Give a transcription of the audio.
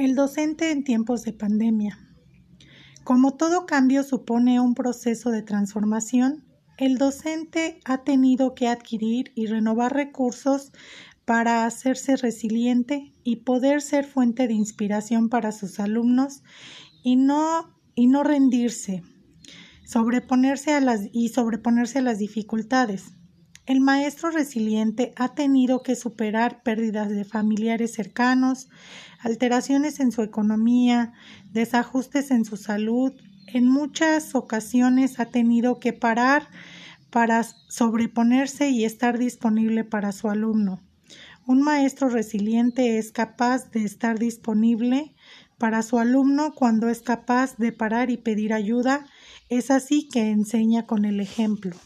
El docente en tiempos de pandemia. Como todo cambio supone un proceso de transformación, el docente ha tenido que adquirir y renovar recursos para hacerse resiliente y poder ser fuente de inspiración para sus alumnos y no, y no rendirse, sobreponerse a las, y sobreponerse a las dificultades. El maestro resiliente ha tenido que superar pérdidas de familiares cercanos, alteraciones en su economía, desajustes en su salud. En muchas ocasiones ha tenido que parar para sobreponerse y estar disponible para su alumno. Un maestro resiliente es capaz de estar disponible para su alumno cuando es capaz de parar y pedir ayuda. Es así que enseña con el ejemplo.